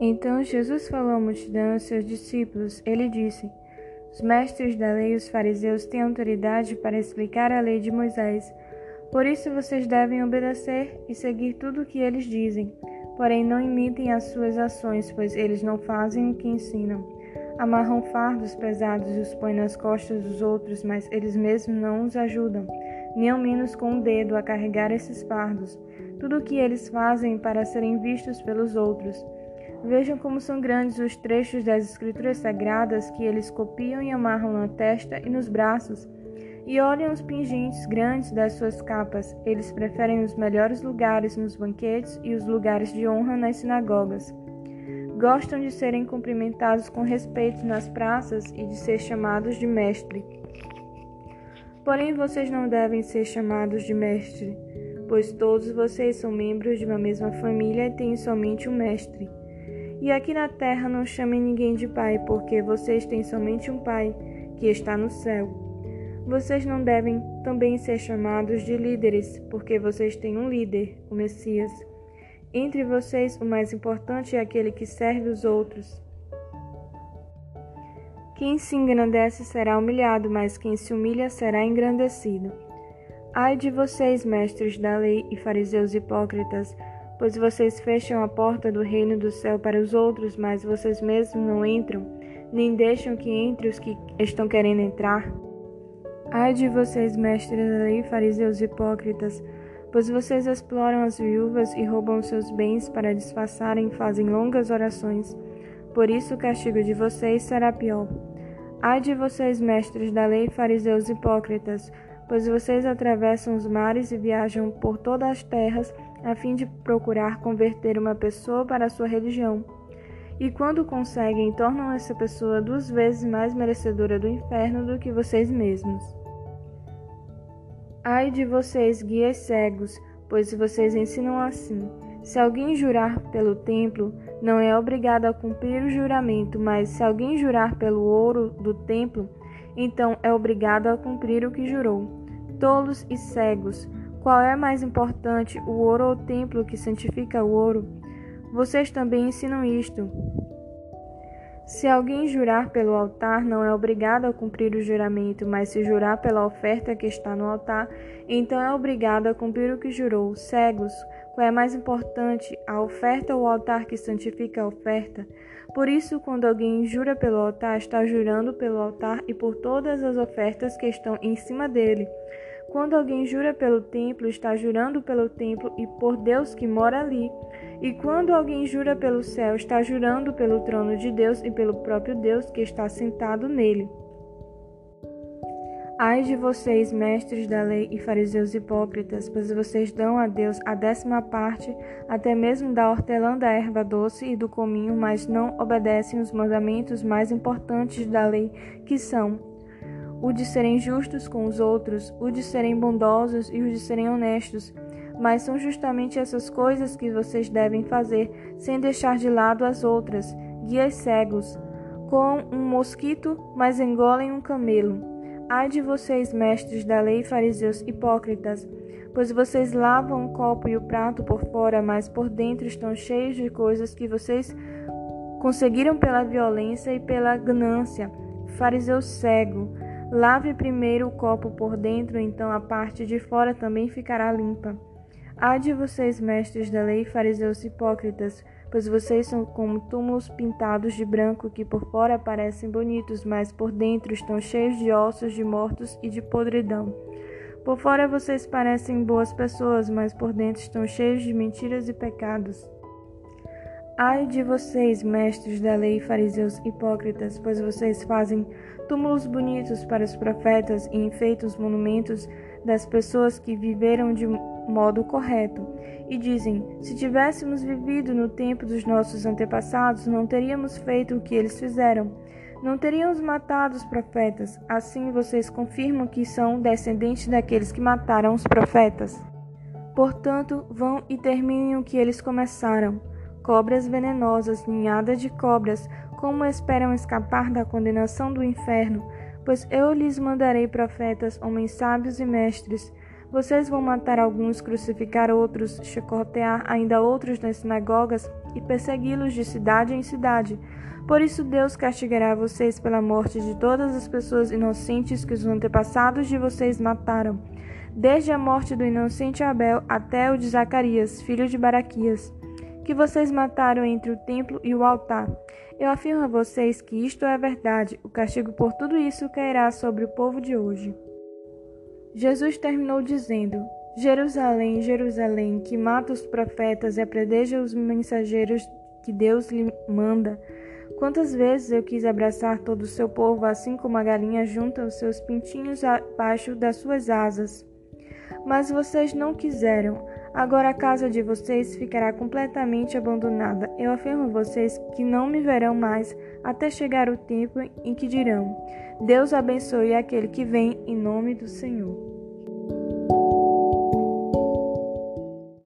Então Jesus falou à multidão aos seus discípulos. Ele disse: Os mestres da lei e os fariseus têm autoridade para explicar a lei de Moisés. Por isso vocês devem obedecer e seguir tudo o que eles dizem. Porém, não imitem as suas ações, pois eles não fazem o que ensinam. Amarram fardos pesados e os põem nas costas dos outros, mas eles mesmos não os ajudam, nem ao menos com o dedo a carregar esses fardos. Tudo o que eles fazem para serem vistos pelos outros. Vejam como são grandes os trechos das Escrituras Sagradas que eles copiam e amarram na testa e nos braços. E olhem os pingentes grandes das suas capas. Eles preferem os melhores lugares nos banquetes e os lugares de honra nas sinagogas. Gostam de serem cumprimentados com respeito nas praças e de ser chamados de mestre. Porém, vocês não devem ser chamados de mestre, pois todos vocês são membros de uma mesma família e têm somente um mestre. E aqui na terra não chamem ninguém de pai, porque vocês têm somente um pai, que está no céu. Vocês não devem também ser chamados de líderes, porque vocês têm um líder, o Messias. Entre vocês, o mais importante é aquele que serve os outros. Quem se engrandece será humilhado, mas quem se humilha será engrandecido. Ai de vocês, mestres da lei e fariseus hipócritas, pois vocês fecham a porta do reino do céu para os outros, mas vocês mesmos não entram, nem deixam que entre os que estão querendo entrar. Ai de vocês, mestres da lei, fariseus hipócritas, pois vocês exploram as viúvas e roubam seus bens para disfarçarem fazem longas orações. Por isso o castigo de vocês será pior. Ai de vocês, mestres da lei, fariseus hipócritas, pois vocês atravessam os mares e viajam por todas as terras a fim de procurar converter uma pessoa para a sua religião. E quando conseguem, tornam essa pessoa duas vezes mais merecedora do inferno do que vocês mesmos. Ai de vocês, guias cegos, pois vocês ensinam assim: se alguém jurar pelo templo, não é obrigado a cumprir o juramento, mas se alguém jurar pelo ouro do templo, então é obrigado a cumprir o que jurou. Tolos e cegos, qual é mais importante, o ouro ou o templo que santifica o ouro? Vocês também ensinam isto. Se alguém jurar pelo altar, não é obrigado a cumprir o juramento, mas se jurar pela oferta que está no altar, então é obrigado a cumprir o que jurou. Cegos, qual é mais importante, a oferta ou o altar que santifica a oferta? Por isso, quando alguém jura pelo altar, está jurando pelo altar e por todas as ofertas que estão em cima dele. Quando alguém jura pelo templo, está jurando pelo templo e por Deus que mora ali. E quando alguém jura pelo céu, está jurando pelo trono de Deus e pelo próprio Deus que está sentado nele. Ai de vocês, mestres da lei e fariseus hipócritas, pois vocês dão a Deus a décima parte, até mesmo da hortelã da erva doce e do cominho, mas não obedecem os mandamentos mais importantes da lei, que são o de serem justos com os outros, o de serem bondosos e o de serem honestos. Mas são justamente essas coisas que vocês devem fazer, sem deixar de lado as outras. Guias cegos, com um mosquito, mas engolem um camelo. Ai de vocês, mestres da lei, fariseus hipócritas, pois vocês lavam o copo e o prato por fora, mas por dentro estão cheios de coisas que vocês conseguiram pela violência e pela ganância. Fariseu cego, Lave primeiro o copo por dentro, então a parte de fora também ficará limpa. Há de vocês, mestres da lei, fariseus hipócritas, pois vocês são como túmulos pintados de branco que por fora parecem bonitos, mas por dentro estão cheios de ossos de mortos e de podridão. Por fora vocês parecem boas pessoas, mas por dentro estão cheios de mentiras e pecados. Ai de vocês, mestres da lei, fariseus hipócritas, pois vocês fazem túmulos bonitos para os profetas e enfeitam os monumentos das pessoas que viveram de modo correto. E dizem: se tivéssemos vivido no tempo dos nossos antepassados, não teríamos feito o que eles fizeram. Não teríamos matado os profetas. Assim vocês confirmam que são descendentes daqueles que mataram os profetas. Portanto, vão e terminem o que eles começaram. Cobras venenosas, ninhada de cobras, como esperam escapar da condenação do inferno? Pois eu lhes mandarei profetas, homens sábios e mestres. Vocês vão matar alguns, crucificar outros, chicotear ainda outros nas sinagogas e persegui-los de cidade em cidade. Por isso Deus castigará vocês pela morte de todas as pessoas inocentes que os antepassados de vocês mataram, desde a morte do inocente Abel até o de Zacarias, filho de Baraquias, que vocês mataram entre o templo e o altar. Eu afirmo a vocês que isto é verdade. O castigo por tudo isso cairá sobre o povo de hoje. Jesus terminou dizendo: Jerusalém, Jerusalém, que mata os profetas e apredeja os mensageiros que Deus lhe manda. Quantas vezes eu quis abraçar todo o seu povo, assim como a galinha junta os seus pintinhos abaixo das suas asas. Mas vocês não quiseram. Agora a casa de vocês ficará completamente abandonada. Eu afirmo a vocês que não me verão mais até chegar o tempo em que dirão: Deus abençoe aquele que vem em nome do Senhor.